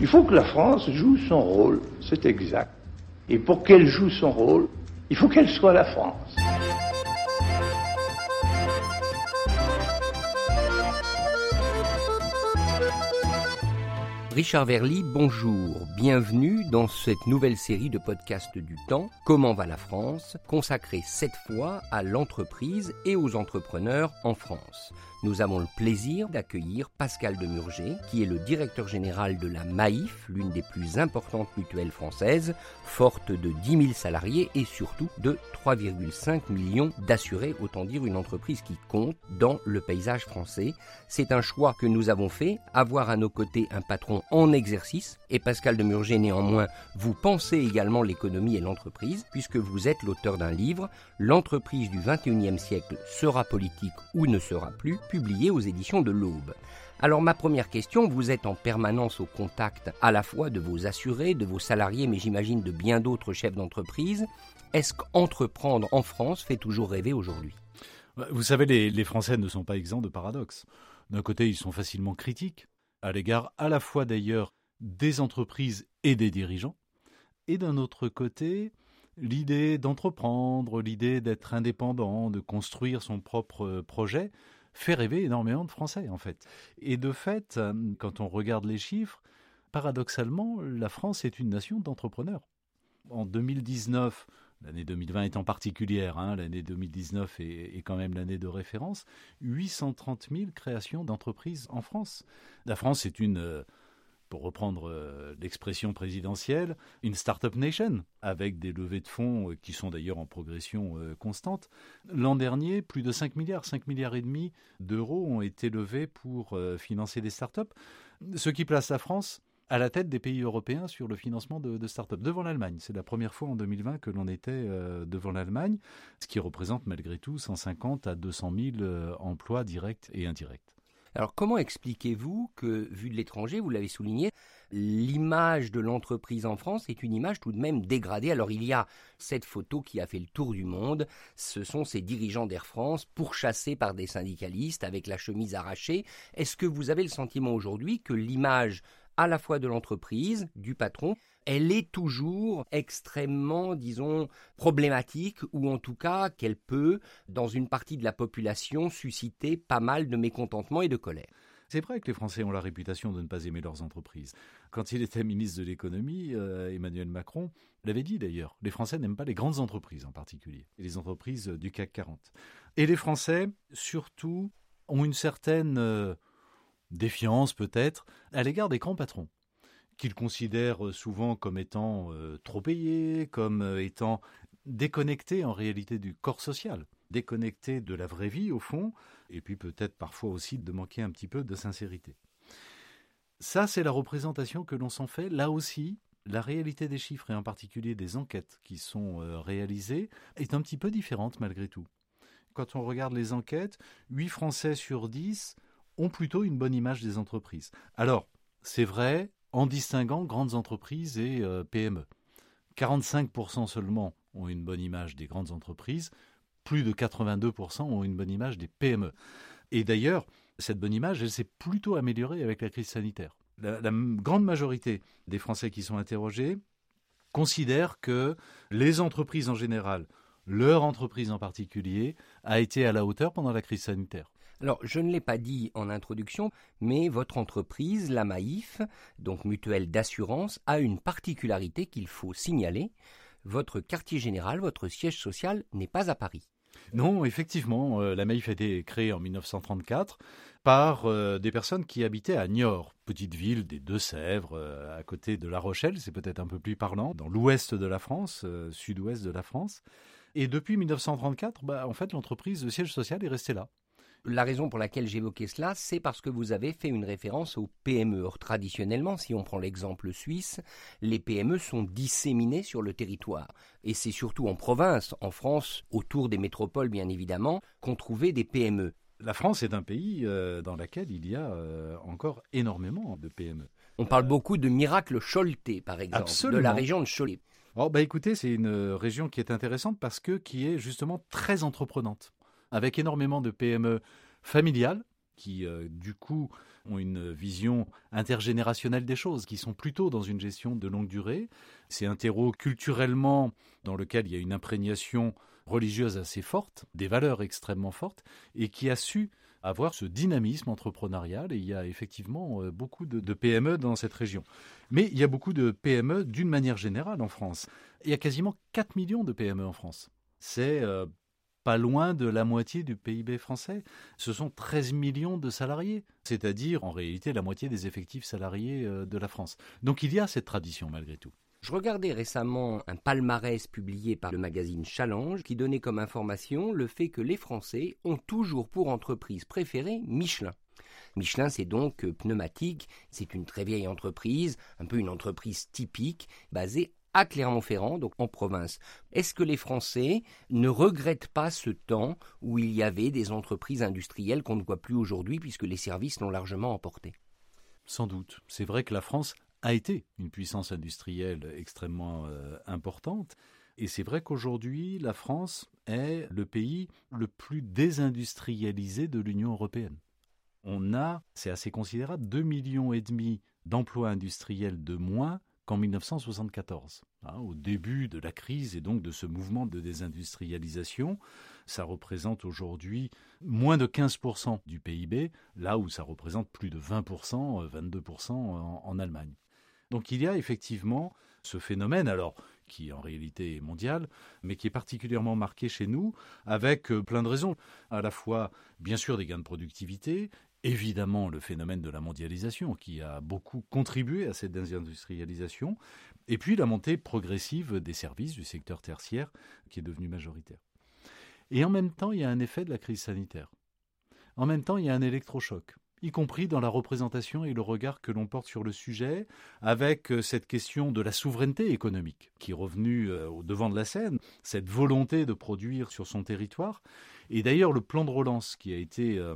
Il faut que la France joue son rôle, c'est exact. Et pour qu'elle joue son rôle, il faut qu'elle soit la France. Richard Verly, bonjour. Bienvenue dans cette nouvelle série de podcasts du temps, Comment va la France, consacrée cette fois à l'entreprise et aux entrepreneurs en France nous avons le plaisir d'accueillir Pascal Demurger, qui est le directeur général de la MAIF, l'une des plus importantes mutuelles françaises, forte de 10 000 salariés et surtout de 3,5 millions d'assurés, autant dire une entreprise qui compte dans le paysage français. C'est un choix que nous avons fait, avoir à nos côtés un patron en exercice, et Pascal Demurger néanmoins, vous pensez également l'économie et l'entreprise, puisque vous êtes l'auteur d'un livre, L'entreprise du 21e siècle sera politique ou ne sera plus, publié aux éditions de l'Aube. Alors ma première question, vous êtes en permanence au contact à la fois de vos assurés, de vos salariés, mais j'imagine de bien d'autres chefs d'entreprise. Est-ce qu'entreprendre en France fait toujours rêver aujourd'hui? Vous savez, les, Français ne sont pas exempts de paradoxes. D'un côté, ils sont facilement critiques, à l'égard à la fois d'ailleurs des entreprises et des dirigeants, et d'un autre côté, l'idée d'entreprendre, l'idée d'être indépendant, de construire son propre projet, fait rêver énormément de Français, en fait. Et de fait, euh, quand on regarde les chiffres, paradoxalement, la France est une nation d'entrepreneurs. En 2019, l'année 2020 étant particulière, hein, l'année 2019 est, est, quand même l'année de référence, 830 000 créations d'entreprises en France. La France est une euh, pour reprendre euh, l'expression présidentielle, une start-up nation, avec des levées de fonds euh, qui sont d'ailleurs en progression constante. L'an dernier, plus de 5 milliards, 5 milliards et demi d'euros ont été levés pour financer des start-up, ce qui place la France à la tête des pays européens sur le financement de, start-up, devant l'Allemagne. C'est la première fois en 2020 que l'on était devant l'Allemagne, ce qui représente malgré tout 150 à 200 000 emplois directs et indirects. Alors comment expliquez-vous que, vu de l'étranger, vous l'avez souligné, l'image de l'entreprise en France est une image tout de même dégradée? Alors il y a cette photo qui a fait le tour du monde, ce sont ces dirigeants d'Air France pourchassés par des syndicalistes avec la chemise arrachée. Est-ce que vous avez le sentiment aujourd'hui que l'image à la fois de l'entreprise, du patron, elle est toujours extrêmement, disons, problématique, ou en tout cas qu'elle peut, dans une partie de la population, susciter pas mal de mécontentement et de colère. C'est vrai que les Français ont la réputation de ne pas aimer leurs entreprises. Quand il était ministre de l'économie, euh, Emmanuel Macron l'avait dit d'ailleurs, les Français n'aiment pas les grandes entreprises en particulier, les entreprises du CAC 40. Et les Français, surtout, ont une certaine euh, défiance peut-être à l'égard des grands patrons qu'ils considèrent souvent comme étant euh, trop payés, comme euh, étant déconnectés en réalité du corps social, déconnectés de la vraie vie au fond, et puis peut-être parfois aussi de manquer un petit peu de sincérité. Ça, c'est la représentation que l'on s'en fait. Là aussi, la réalité des chiffres et en particulier des enquêtes qui sont euh, réalisées est un petit peu différente malgré tout. Quand on regarde les enquêtes, 8 Français sur 10 ont plutôt une bonne image des entreprises. Alors, c'est vrai, en distinguant grandes entreprises et euh, PME. 45% seulement ont une bonne image des grandes entreprises, plus de 82% ont une bonne image des PME. Et d'ailleurs, cette bonne image, elle s'est plutôt améliorée avec la crise sanitaire. La, la, grande majorité des Français qui sont interrogés considèrent que les entreprises en général, leur entreprise en particulier, a été à la hauteur pendant la crise sanitaire. Alors, je ne l'ai pas dit en introduction, mais votre entreprise, la Maïf, donc mutuelle d'assurance, a une particularité qu'il faut signaler. Votre quartier général, votre siège social n'est pas à Paris. Non, effectivement, euh, la Maïf a été créée en 1934 par euh, des personnes qui habitaient à Niort, petite ville des Deux-Sèvres, euh, à côté de La Rochelle, c'est peut-être un peu plus parlant, dans l'ouest de la France, sud-ouest de la France. Et depuis 1934, bah, en fait, l'entreprise, le siège social est resté là. La raison pour laquelle j'évoquais cela, c'est parce que vous avez fait une référence aux PME. Or, traditionnellement, si on prend l'exemple suisse, les PME sont disséminées sur le territoire. Et c'est surtout en province, en France, autour des métropoles bien évidemment, qu'on trouvait des PME. La France est un pays euh, dans lequel il y a euh, encore énormément de PME. On parle beaucoup de miracle Choletais, par exemple, de la région de Cholet. Oh, bah écoutez, c'est une région qui est intéressante parce que qui est justement très entreprenante avec énormément de PME familiales qui, euh, du coup, ont une vision intergénérationnelle des choses, qui sont plutôt dans une gestion de longue durée. C'est un terreau culturellement dans lequel il y a une imprégnation religieuse assez forte, des valeurs extrêmement fortes, et qui a su avoir ce dynamisme entrepreneurial. Et il y a effectivement euh, beaucoup de, PME dans cette région. Mais il y a beaucoup de PME d'une manière générale en France. Il y a quasiment 4 millions de PME en France. C'est euh, pas loin de la moitié du PIB français. Ce sont 13 millions de salariés, c'est-à-dire en réalité la moitié des effectifs salariés euh, de la France. Donc il y a cette tradition malgré tout. Je regardais récemment un palmarès publié par le magazine Challenge qui donnait comme information le fait que les Français ont toujours pour entreprise préférée Michelin. Michelin, c'est donc euh, pneumatique, c'est une très vieille entreprise, un peu une entreprise typique, basée à Clermont-Ferrand, donc en province. Est-ce que les Français ne regrettent pas ce temps où il y avait des entreprises industrielles qu'on ne voit plus aujourd'hui puisque les services l'ont largement emporté? Sans doute. C'est vrai que la France a été une puissance industrielle extrêmement euh, importante. Et c'est vrai qu'aujourd'hui, la France est le pays le plus désindustrialisé de l'Union européenne. On a, c'est assez considérable, 2,5 millions et demi d'emplois industriels de moins qu'en 1974, hein, au début de la crise et donc de ce mouvement de désindustrialisation. Ça représente aujourd'hui moins de 15% du PIB, là où ça représente plus de 20%, 22% en, en Allemagne. Donc il y a effectivement ce phénomène, alors qui en réalité est mondial, mais qui est particulièrement marqué chez nous, avec euh, plein de raisons. À la fois, bien sûr, des gains de productivité, évidemment le phénomène de la mondialisation qui a beaucoup contribué à cette désindustrialisation, et puis la montée progressive des services du secteur tertiaire qui est devenu majoritaire. Et en même temps, il y a un effet de la crise sanitaire. En même temps, il y a un électrochoc y compris dans la représentation et le regard que l'on porte sur le sujet, avec euh, cette question de la souveraineté économique qui est revenue euh, au devant de la scène, cette volonté de produire sur son territoire. Et d'ailleurs, le plan de relance qui a été euh,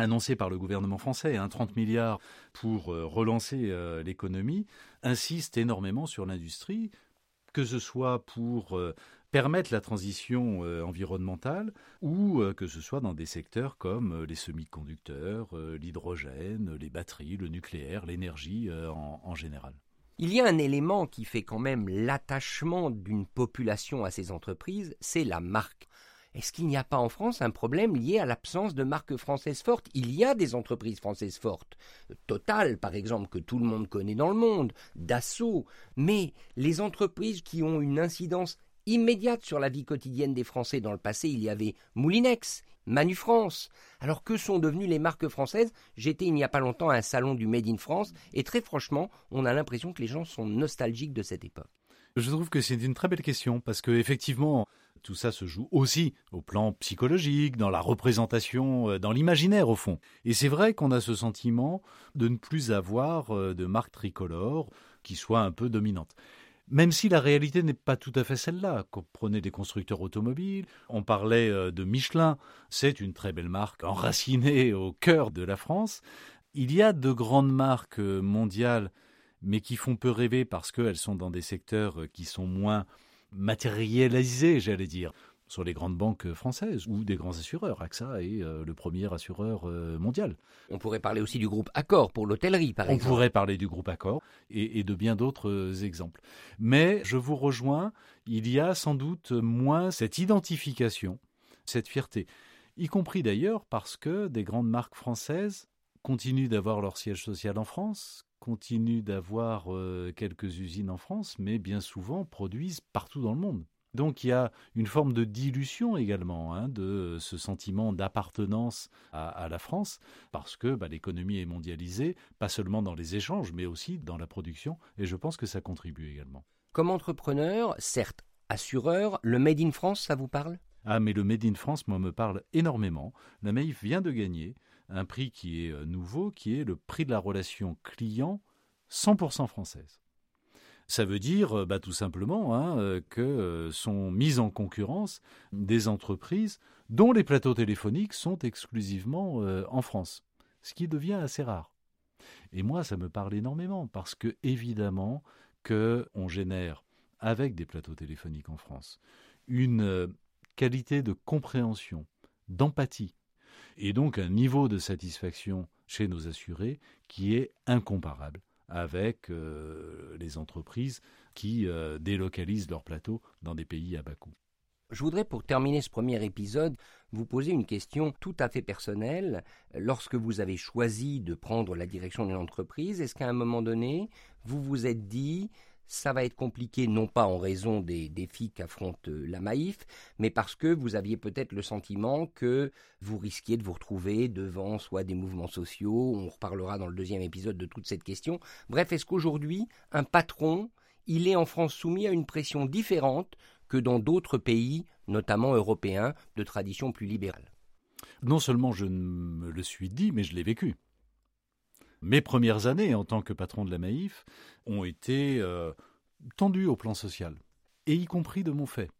annoncé par le gouvernement français, 30 hein, milliards pour euh, relancer euh, l'économie, insiste énormément sur l'industrie, que ce soit pour euh, permettre la transition environnementale ou que ce soit dans des secteurs comme les semi-conducteurs, l'hydrogène, les batteries, le nucléaire, l'énergie en général. Il y a un élément qui fait quand même l'attachement d'une population à ces entreprises, c'est la marque. Est-ce qu'il n'y a pas en France un problème lié à l'absence de marques françaises fortes? Il y a des entreprises françaises fortes, Total par exemple, que tout le monde connaît dans le monde, Dassault, mais les entreprises qui ont une incidence immédiate sur la vie quotidienne des Français dans le passé, il y avait Moulinex, Manu France. Alors que sont devenues les marques françaises? J'étais il n'y a pas longtemps à un salon du Made in France et très franchement, on a l'impression que les gens sont nostalgiques de cette époque. Je trouve que c'est une très belle question parce que effectivement, tout ça se joue aussi au plan psychologique, dans la représentation, euh, dans l'imaginaire au fond. Et c'est vrai qu'on a ce sentiment de ne plus avoir euh, de marque tricolore qui soit un peu dominante. Même si la réalité n'est pas tout à fait celle-là. Prenez des constructeurs automobiles, on parlait euh, de Michelin, c'est une très belle marque enracinée au cœur de la France. Il y a de grandes marques mondiales, mais qui font peu rêver parce qu'elles sont dans des secteurs qui sont moins matérialisé, j'allais dire, sur les grandes banques françaises ou des grands assureurs. AXA est euh, le premier assureur euh, mondial. On pourrait parler aussi du groupe Accor pour l'hôtellerie, par exemple. On pourrait parler du groupe Accor et, de bien d'autres euh, exemples. Mais je vous rejoins, il y a sans doute moins cette identification, cette fierté, y compris d'ailleurs parce que des grandes marques françaises continuent d'avoir leur siège social en France, continuent d'avoir euh, quelques usines en France, mais bien souvent produisent partout dans le monde. Donc il y a une forme de dilution également hein, de ce sentiment d'appartenance à, la France, parce que bah, l'économie est mondialisée, pas seulement dans les échanges, mais aussi dans la production, et je pense que ça contribue également. Comme entrepreneur, certes assureur, le Made in France, ça vous parle? Ah, mais le Made in France, moi, me parle énormément. La Maïf vient de gagner un prix qui est euh, nouveau, qui est le prix de la relation client 100% française. Ça veut dire euh, bah, tout simplement hein, euh, que sont mises en concurrence des entreprises dont les plateaux téléphoniques sont exclusivement en France, ce qui devient assez rare. Et moi, ça me parle énormément parce que évidemment que on génère avec des plateaux téléphoniques en France une qualité de compréhension, d'empathie Et donc un niveau de satisfaction chez nos assurés qui est incomparable avec euh, les entreprises qui euh, délocalisent leurs plateaux dans des pays à bas coût. Je voudrais, pour terminer ce premier épisode, vous poser une question tout à fait personnelle. Lorsque vous avez choisi de prendre la direction d'une entreprise, est-ce qu'à un moment donné, vous vous êtes dit, ça va être compliqué, non pas en raison des défis qu'affronte euh, la Maïf, mais parce que vous aviez peut-être le sentiment que vous risquiez de vous retrouver devant soit des mouvements sociaux, on reparlera dans le deuxième épisode de toute cette question. Bref, est-ce qu'aujourd'hui, un patron, il est en France soumis à une pression différente que dans d'autres pays, notamment européens, de tradition plus libérale? Non seulement je me le suis dit, mais je l'ai vécu mes premières années en tant que patron de la Maïf ont été euh, tendues au plan social, et y compris de mon fait.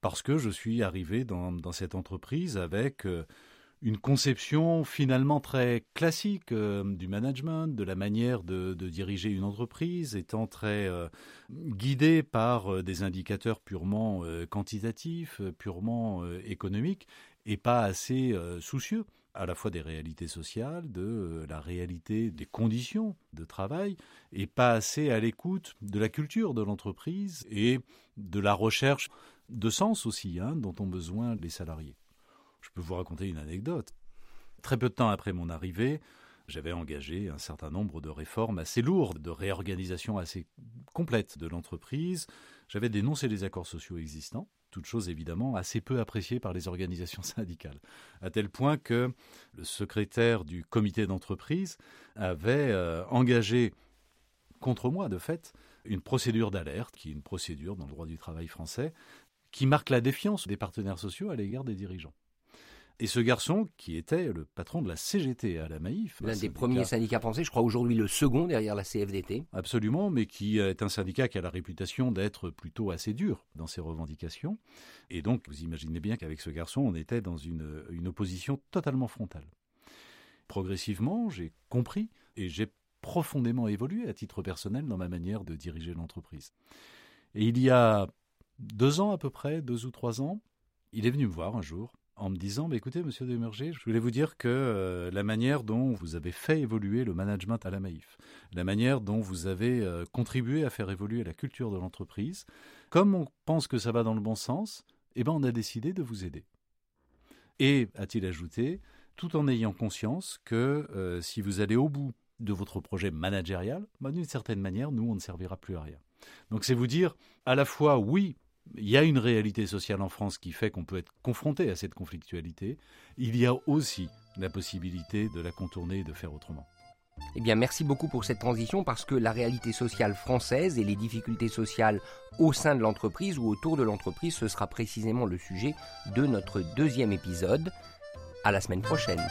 Parce que je suis arrivé dans, cette entreprise avec euh, une conception finalement très classique euh, du management, de la manière de, diriger une entreprise, étant très guidée par des indicateurs purement quantitatifs, purement économiques, et pas assez soucieux à la fois des réalités sociales, de euh, la réalité des conditions de travail, et pas assez à l'écoute de la culture de l'entreprise et de la recherche de sens aussi, hein, dont ont besoin les salariés. Je peux vous raconter une anecdote. Très peu de temps après mon arrivée, j'avais engagé un certain nombre de réformes assez lourdes, de réorganisation assez complète de l'entreprise. J'avais dénoncé les accords sociaux existants, toute chose évidemment assez peu appréciée par les organisations syndicales, à tel point que le secrétaire du comité d'entreprise avait euh, engagé contre moi, de fait, une procédure d'alerte, qui est une procédure dans le droit du travail français, qui marque la défiance des partenaires sociaux à l'égard des dirigeants. Et ce garçon, qui était le patron de la CGT à la Maïf. L'un des premiers syndicats français, je crois aujourd'hui le second derrière la CFDT. Absolument, mais qui est un syndicat qui a la réputation d'être plutôt assez dur dans ses revendications. Et donc, vous imaginez bien qu'avec ce garçon, on était dans une, une opposition totalement frontale. Progressivement, j'ai compris et j'ai profondément évolué à titre personnel dans ma manière de diriger l'entreprise. Et il y a deux ans à peu près, deux ou trois ans, il est venu me voir un jour en me disant bah, écoutez, monsieur Demerger, je voulais vous dire que euh, la manière dont vous avez fait évoluer le management à la Maïf, la manière dont vous avez euh, contribué à faire évoluer la culture de l'entreprise, comme on pense que ça va dans le bon sens, eh ben, on a décidé de vous aider. Et, a-t-il ajouté, tout en ayant conscience que euh, si vous allez au bout de votre projet managérial, bah, d'une certaine manière, nous, on ne servira plus à rien. Donc c'est vous dire, à la fois, oui, il y a une réalité sociale en France qui fait qu'on peut être confronté à cette conflictualité. Il y a aussi la possibilité de la contourner et de faire autrement. Eh bien, merci beaucoup pour cette transition parce que la réalité sociale française et les difficultés sociales au sein de l'entreprise ou autour de l'entreprise, ce sera précisément le sujet de notre deuxième épisode. À la semaine prochaine.